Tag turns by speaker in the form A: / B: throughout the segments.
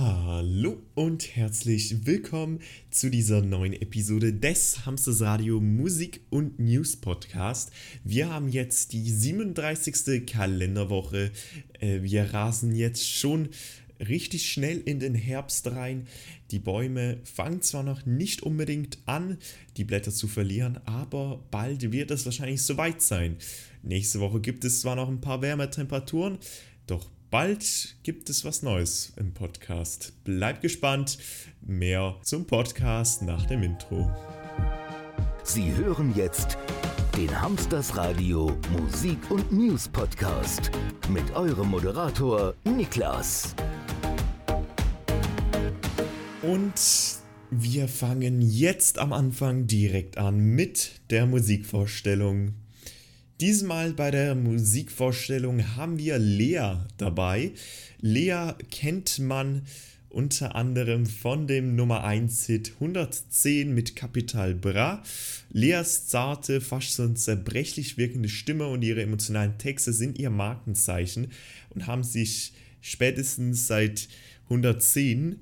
A: Hallo und herzlich willkommen zu dieser neuen Episode des Hamsters Radio Musik und News Podcast. Wir haben jetzt die 37. Kalenderwoche. Äh, wir rasen jetzt schon richtig schnell in den Herbst rein. Die Bäume fangen zwar noch nicht unbedingt an, die Blätter zu verlieren, aber bald wird es wahrscheinlich soweit sein. Nächste Woche gibt es zwar noch ein paar Wärmetemperaturen, doch bald gibt es was Neues im Podcast. Bleibt gespannt. Mehr zum Podcast nach dem Intro.
B: Sie hören jetzt den Hamsters Radio Musik und News Podcast mit eurem Moderator Niklas.
A: Und wir fangen jetzt am Anfang direkt an mit der Musikvorstellung. Diesmal bei der Musikvorstellung haben wir Lea dabei. Lea kennt man unter anderem von dem Nummer 1 Hit 110 mit Capital Bra. Leas zarte, fast so zerbrechlich wirkende Stimme und ihre emotionalen Texte sind ihr Markenzeichen und haben sich spätestens seit 110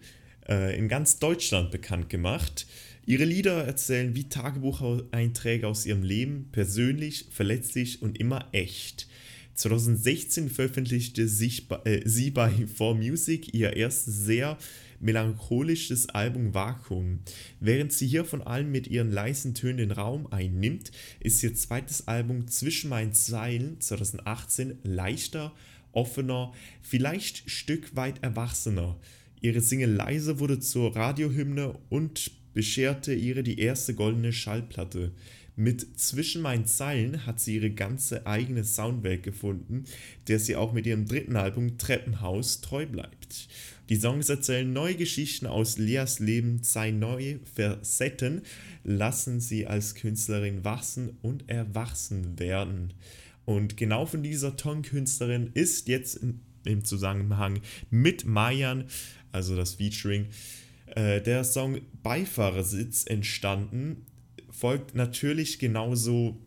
A: äh, in ganz Deutschland bekannt gemacht. Ihre Lieder erzählen wie Tagebucheinträge aus ihrem Leben, persönlich, verletzlich und immer echt. 2016 veröffentlichte sich, äh, sie bei 4Music ihr erstes sehr melancholisches Album Vakuum. Während sie hier von allem mit ihren leisen Tönen den Raum einnimmt, ist ihr zweites Album Zwischen meinen Zeilen 2018 leichter, offener, vielleicht Stück weit erwachsener. Ihre Single Leise wurde zur Radiohymne und bescherte ihre die erste goldene Schallplatte. Mit Zwischen meinen Zeilen hat sie ihre ganze eigene Soundwelt gefunden, der sie auch mit ihrem dritten Album Treppenhaus treu bleibt. Die Songs erzählen neue Geschichten aus Leas Leben, zeigen neue Facetten, lassen sie als Künstlerin wachsen und erwachsen werden. Und genau von dieser Tonkünstlerin ist jetzt im Zusammenhang mit Mayan, also das Featuring, äh, der Song Beifahrersitz entstanden, folgt natürlich genauso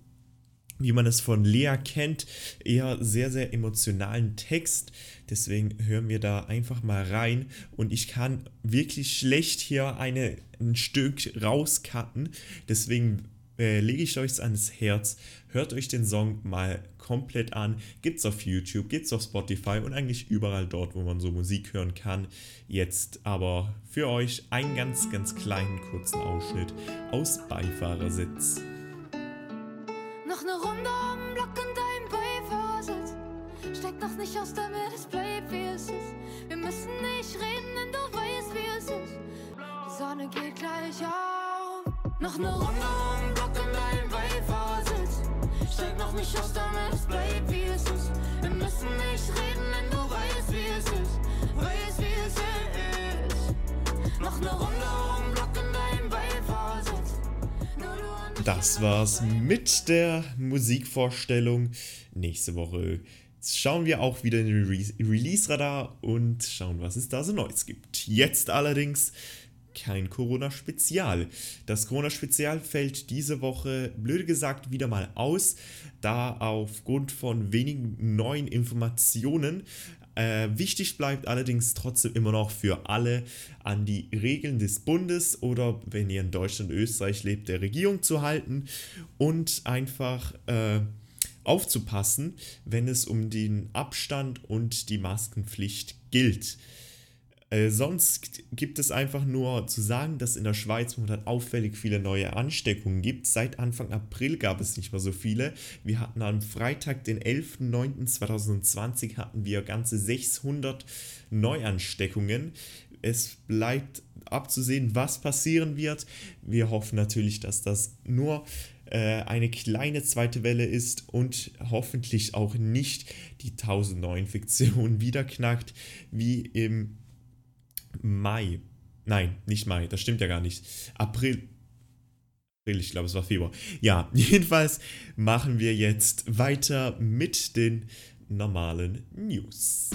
A: wie man es von Lea kennt, eher sehr, sehr emotionalen Text. Deswegen hören wir da einfach mal rein. Und ich kann wirklich schlecht hier eine, ein Stück rauscutten. Deswegen äh, lege ich euch ans Herz. Hört euch den Song mal komplett an. Gibt's auf YouTube, gibt's auf Spotify und eigentlich überall dort, wo man so Musik hören kann. Jetzt aber für euch einen ganz, ganz kleinen kurzen Ausschnitt aus Beifahrersitz.
C: Noch eine Runde am Block in deinem Beifahrersitz. Steigt noch nicht aus, damit es bleibt, wie es ist. Wir müssen nicht reden, denn du weißt, wie es ist. Die Sonne geht gleich auf. Noch eine Runde
A: Das war's mit der Musikvorstellung. Nächste Woche schauen wir auch wieder in den Re Release-Radar und schauen, was es da so Neues gibt. Jetzt allerdings kein Corona-Spezial. Das Corona-Spezial fällt diese Woche, blöd gesagt, wieder mal aus, da aufgrund von wenigen neuen Informationen äh, wichtig bleibt allerdings trotzdem immer noch für alle an die Regeln des Bundes oder wenn ihr in Deutschland, Österreich lebt, der Regierung zu halten und einfach äh, aufzupassen, wenn es um den Abstand und die Maskenpflicht gilt. Äh, sonst gibt es einfach nur zu sagen, dass in der Schweiz momentan auffällig viele neue Ansteckungen gibt. Seit Anfang April gab es nicht mehr so viele. Wir hatten am Freitag, den 11.09.2020, hatten wir ganze 600 Neuansteckungen. Es bleibt abzusehen, was passieren wird. Wir hoffen natürlich, dass das nur äh, eine kleine zweite Welle ist und hoffentlich auch nicht die 1000 Neuinfektionen wieder knackt, wie im Mai. Nein, nicht Mai, das stimmt ja gar nicht. April. April, ich glaube, es war Februar. Ja, jedenfalls machen wir jetzt weiter mit den normalen News.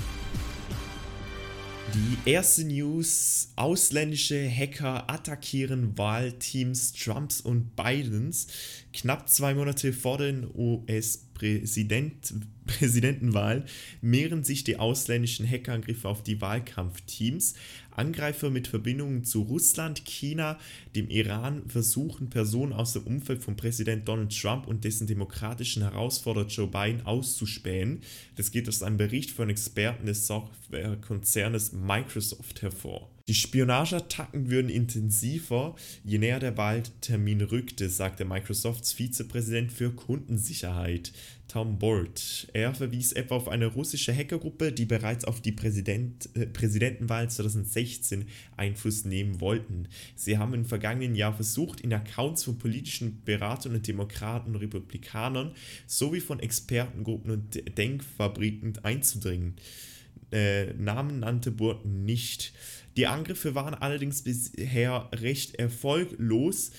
A: Die erste News: Ausländische Hacker attackieren Wahlteams Trumps und Bidens. Knapp zwei Monate vor den US-Präsidentenwahlen mehren sich die ausländischen Hackerangriffe auf die Wahlkampfteams. Angreifer mit Verbindungen zu Russland, China, dem Iran versuchen Personen aus dem Umfeld von Präsident Donald Trump und dessen demokratischen Herausforderer Joe Biden auszuspähen. Das geht aus einem Bericht von Experten des Softwarekonzernes Microsoft hervor. Die Spionageattacken würden intensiver, je näher der Wahltermin rückte, sagte Microsofts Vizepräsident für Kundensicherheit Tom Bolt. Er verwies etwa auf eine russische Hackergruppe, die bereits auf die Präsident, äh, Präsidentenwahl 2016 Einfluss nehmen wollten. Sie haben im vergangenen Jahr versucht, in Accounts von politischen Beratern und Demokraten und Republikanern sowie von Expertengruppen und Denkfabriken einzudringen. Äh, Namen nannte Burton nicht. Die Angriffe waren allerdings bisher recht erfolglos.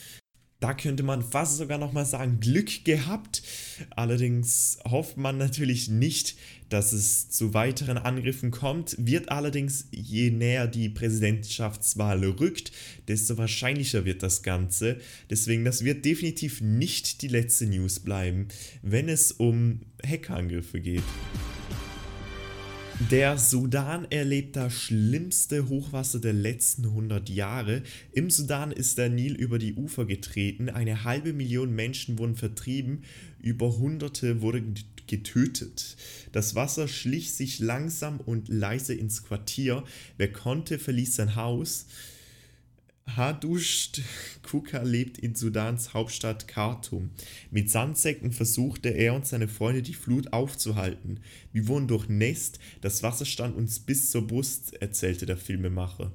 A: Da könnte man fast sogar nochmal sagen, Glück gehabt. Allerdings hofft man natürlich nicht, dass es zu weiteren Angriffen kommt, wird allerdings, je näher die Präsidentschaftswahl rückt, desto wahrscheinlicher wird das Ganze. Deswegen, das wird definitiv nicht die letzte News bleiben, wenn es um Hackerangriffe geht. Der Sudan erlebt das schlimmste Hochwasser der letzten 100 Jahre. Im Sudan ist der Nil über die Ufer getreten. Eine halbe Million Menschen wurden vertrieben. Über Hunderte wurden getötet. Das Wasser schlich sich langsam und leise ins Quartier. Wer konnte, verließ sein Haus. Hadusht Kuka lebt in Sudans Hauptstadt Khartoum. Mit Sandsäcken versuchte er und seine Freunde die Flut aufzuhalten. Wir wurden durchnässt, das Wasser stand uns bis zur Brust, erzählte der Filmemacher.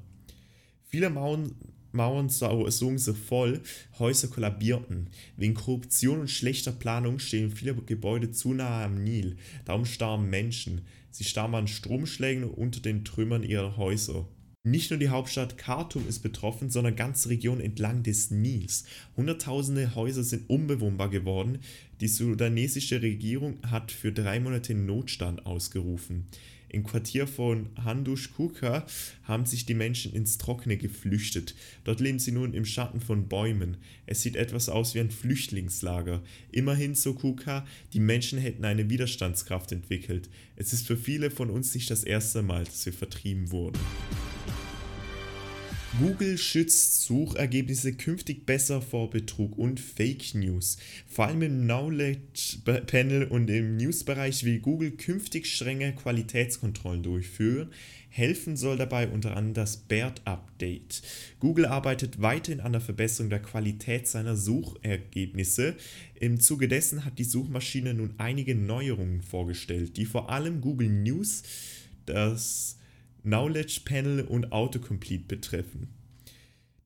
A: Viele Mauern, Mauern sogen so voll, Häuser kollabierten. Wegen Korruption und schlechter Planung stehen viele Gebäude zu nahe am Nil. Darum starben Menschen. Sie starben an Stromschlägen unter den Trümmern ihrer Häuser. Nicht nur die Hauptstadt Khartoum ist betroffen, sondern ganze Regionen entlang des Nils. Hunderttausende Häuser sind unbewohnbar geworden. Die sudanesische Regierung hat für drei Monate Notstand ausgerufen. Im Quartier von Handush Kuka haben sich die Menschen ins Trockene geflüchtet. Dort leben sie nun im Schatten von Bäumen. Es sieht etwas aus wie ein Flüchtlingslager. Immerhin, so Kuka, die Menschen hätten eine Widerstandskraft entwickelt. Es ist für viele von uns nicht das erste Mal, dass wir vertrieben wurden. Google schützt Suchergebnisse künftig besser vor Betrug und Fake News. Vor allem im Knowledge Panel und im Newsbereich will Google künftig strenge Qualitätskontrollen durchführen. Helfen soll dabei unter anderem das BERT Update. Google arbeitet weiterhin an der Verbesserung der Qualität seiner Suchergebnisse. Im Zuge dessen hat die Suchmaschine nun einige Neuerungen vorgestellt, die vor allem Google News, das Knowledge Panel und Autocomplete betreffen.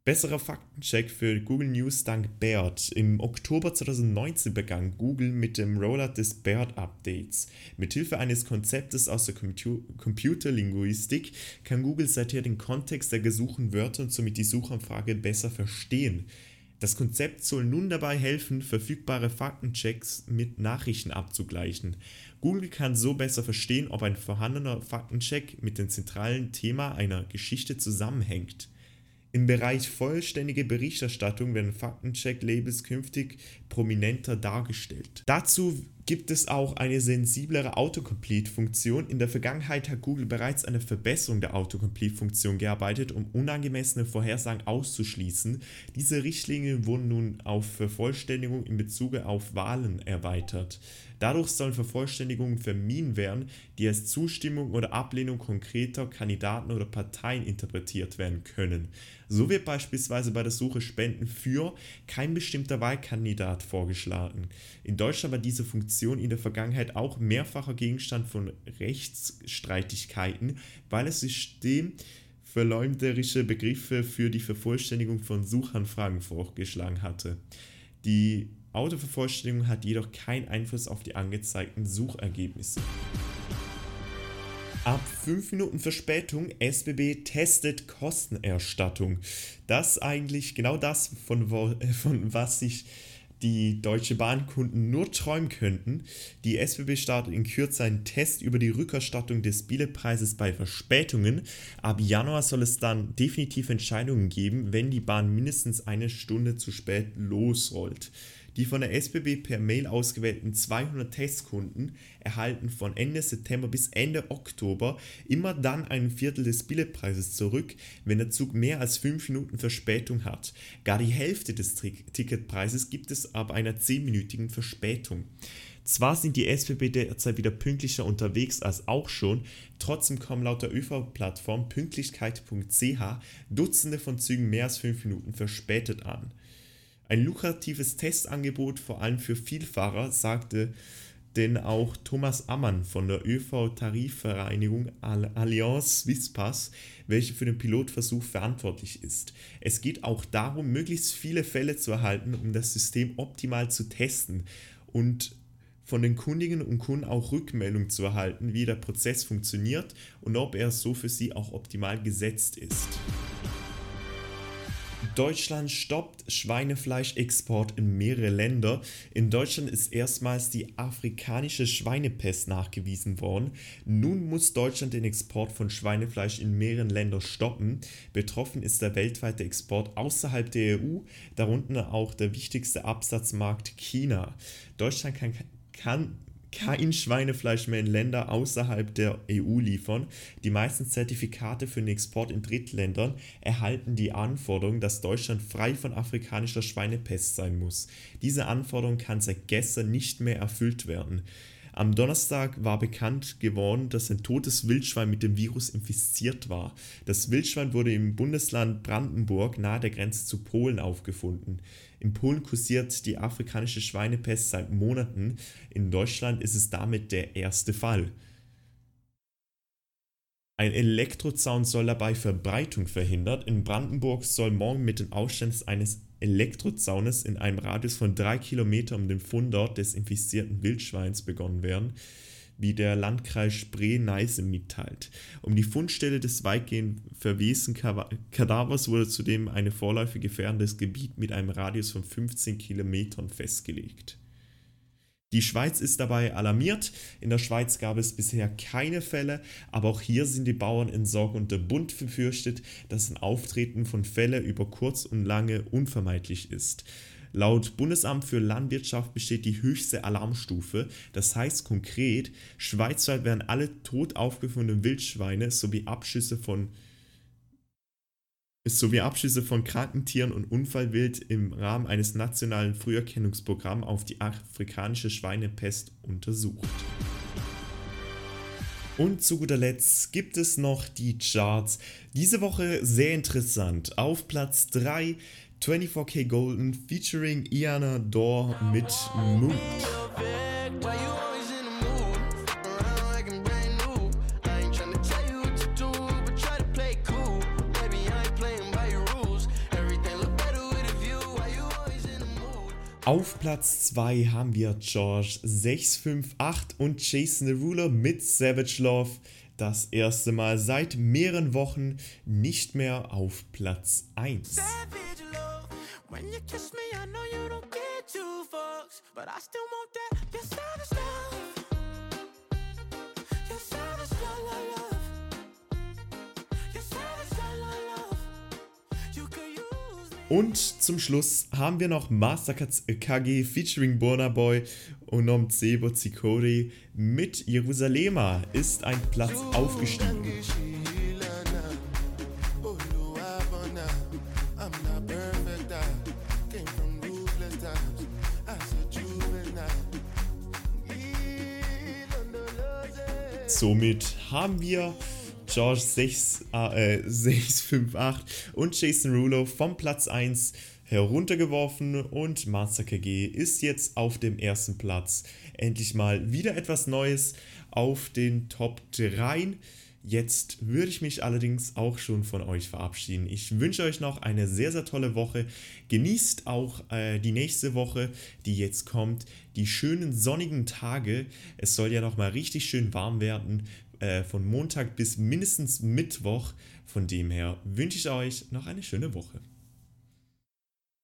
A: Besserer Faktencheck für Google News dank BERT. Im Oktober 2019 begann Google mit dem Rollout des BERT-Updates. Mithilfe eines Konzeptes aus der Computerlinguistik kann Google seither den Kontext der gesuchten Wörter und somit die Suchanfrage besser verstehen. Das Konzept soll nun dabei helfen, verfügbare Faktenchecks mit Nachrichten abzugleichen. Google kann so besser verstehen, ob ein vorhandener Faktencheck mit dem zentralen Thema einer Geschichte zusammenhängt. Im Bereich vollständige Berichterstattung werden Faktencheck-Labels künftig prominenter dargestellt. Dazu gibt es auch eine sensiblere Autocomplete-Funktion. In der Vergangenheit hat Google bereits eine Verbesserung der Autocomplete-Funktion gearbeitet, um unangemessene Vorhersagen auszuschließen. Diese Richtlinien wurden nun auf Vervollständigung in Bezug auf Wahlen erweitert. Dadurch sollen Vervollständigungen vermieden werden, die als Zustimmung oder Ablehnung konkreter Kandidaten oder Parteien interpretiert werden können. So wird beispielsweise bei der Suche Spenden für kein bestimmter Wahlkandidat vorgeschlagen. In Deutschland war diese Funktion in der Vergangenheit auch mehrfacher Gegenstand von Rechtsstreitigkeiten, weil das System verleumderische Begriffe für die Vervollständigung von Suchanfragen vorgeschlagen hatte. Die Autovervollständigung hat jedoch keinen Einfluss auf die angezeigten Suchergebnisse. Ab 5 Minuten Verspätung, SBB testet Kostenerstattung. Das eigentlich genau das, von, wo, von was sich die Deutsche Bahnkunden nur träumen könnten. Die SBB startet in Kürze einen Test über die Rückerstattung des Billetpreises bei Verspätungen. Ab Januar soll es dann definitiv Entscheidungen geben, wenn die Bahn mindestens eine Stunde zu spät losrollt. Die von der SBB per Mail ausgewählten 200 Testkunden erhalten von Ende September bis Ende Oktober immer dann ein Viertel des Billetpreises zurück, wenn der Zug mehr als 5 Minuten Verspätung hat. Gar die Hälfte des Ticketpreises gibt es ab einer 10-minütigen Verspätung. Zwar sind die SBB derzeit wieder pünktlicher unterwegs als auch schon, trotzdem kommen laut der ÖV-Plattform pünktlichkeit.ch Dutzende von Zügen mehr als 5 Minuten verspätet an. Ein lukratives Testangebot, vor allem für Vielfahrer, sagte denn auch Thomas Ammann von der ÖV-Tarifvereinigung Allianz Swisspass, welche für den Pilotversuch verantwortlich ist. Es geht auch darum, möglichst viele Fälle zu erhalten, um das System optimal zu testen und von den Kundinnen und Kunden auch Rückmeldung zu erhalten, wie der Prozess funktioniert und ob er so für sie auch optimal gesetzt ist. Deutschland stoppt Schweinefleischexport in mehrere Länder. In Deutschland ist erstmals die afrikanische Schweinepest nachgewiesen worden. Nun muss Deutschland den Export von Schweinefleisch in mehreren Ländern stoppen. Betroffen ist der weltweite Export außerhalb der EU, darunter auch der wichtigste Absatzmarkt China. Deutschland kann kann kein Schweinefleisch mehr in Länder außerhalb der EU liefern. Die meisten Zertifikate für den Export in Drittländern erhalten die Anforderung, dass Deutschland frei von afrikanischer Schweinepest sein muss. Diese Anforderung kann seit gestern nicht mehr erfüllt werden. Am Donnerstag war bekannt geworden, dass ein totes Wildschwein mit dem Virus infiziert war. Das Wildschwein wurde im Bundesland Brandenburg nahe der Grenze zu Polen aufgefunden. In Polen kursiert die afrikanische Schweinepest seit Monaten. In Deutschland ist es damit der erste Fall. Ein Elektrozaun soll dabei Verbreitung verhindern. In Brandenburg soll morgen mit dem Aufstand eines Elektrozaunes in einem Radius von drei Kilometern um den Fundort des infizierten Wildschweins begonnen werden, wie der Landkreis Spree-Neiße mitteilt. Um die Fundstelle des weitgehend verwesen Kadavers wurde zudem eine vorläufig gefährdendes Gebiet mit einem Radius von 15 Kilometern festgelegt. Die Schweiz ist dabei alarmiert. In der Schweiz gab es bisher keine Fälle, aber auch hier sind die Bauern in Sorge und der Bund befürchtet, dass ein Auftreten von Fällen über kurz und lange unvermeidlich ist. Laut Bundesamt für Landwirtschaft besteht die höchste Alarmstufe. Das heißt konkret, schweizweit werden alle tot aufgefundenen Wildschweine sowie Abschüsse von sowie Abschüsse von Krankentieren und Unfallwild im Rahmen eines nationalen Früherkennungsprogramms auf die afrikanische Schweinepest untersucht. Und zu guter Letzt gibt es noch die Charts. Diese Woche sehr interessant. Auf Platz 3 24K Golden featuring Iana Dor mit Mood. Auf Platz 2 haben wir George 658 und Jason Derulo mit Savage Love. Das erste Mal seit mehreren Wochen nicht mehr auf Platz 1. When Und zum Schluss haben wir noch Master KG featuring Burna Boy und Nom Zebo Zikori mit Jerusalema ist ein Platz aufgestiegen. Somit haben wir George 6, äh, 658 und Jason Rulo vom Platz 1 heruntergeworfen und Master KG ist jetzt auf dem ersten Platz. Endlich mal wieder etwas Neues auf den Top 3. Jetzt würde ich mich allerdings auch schon von euch verabschieden. Ich wünsche euch noch eine sehr, sehr tolle Woche. Genießt auch äh, die nächste Woche, die jetzt kommt. Die schönen sonnigen Tage. Es soll ja noch mal richtig schön warm werden äh, von Montag bis mindestens Mittwoch. Von dem her wünsche ich euch noch eine schöne Woche.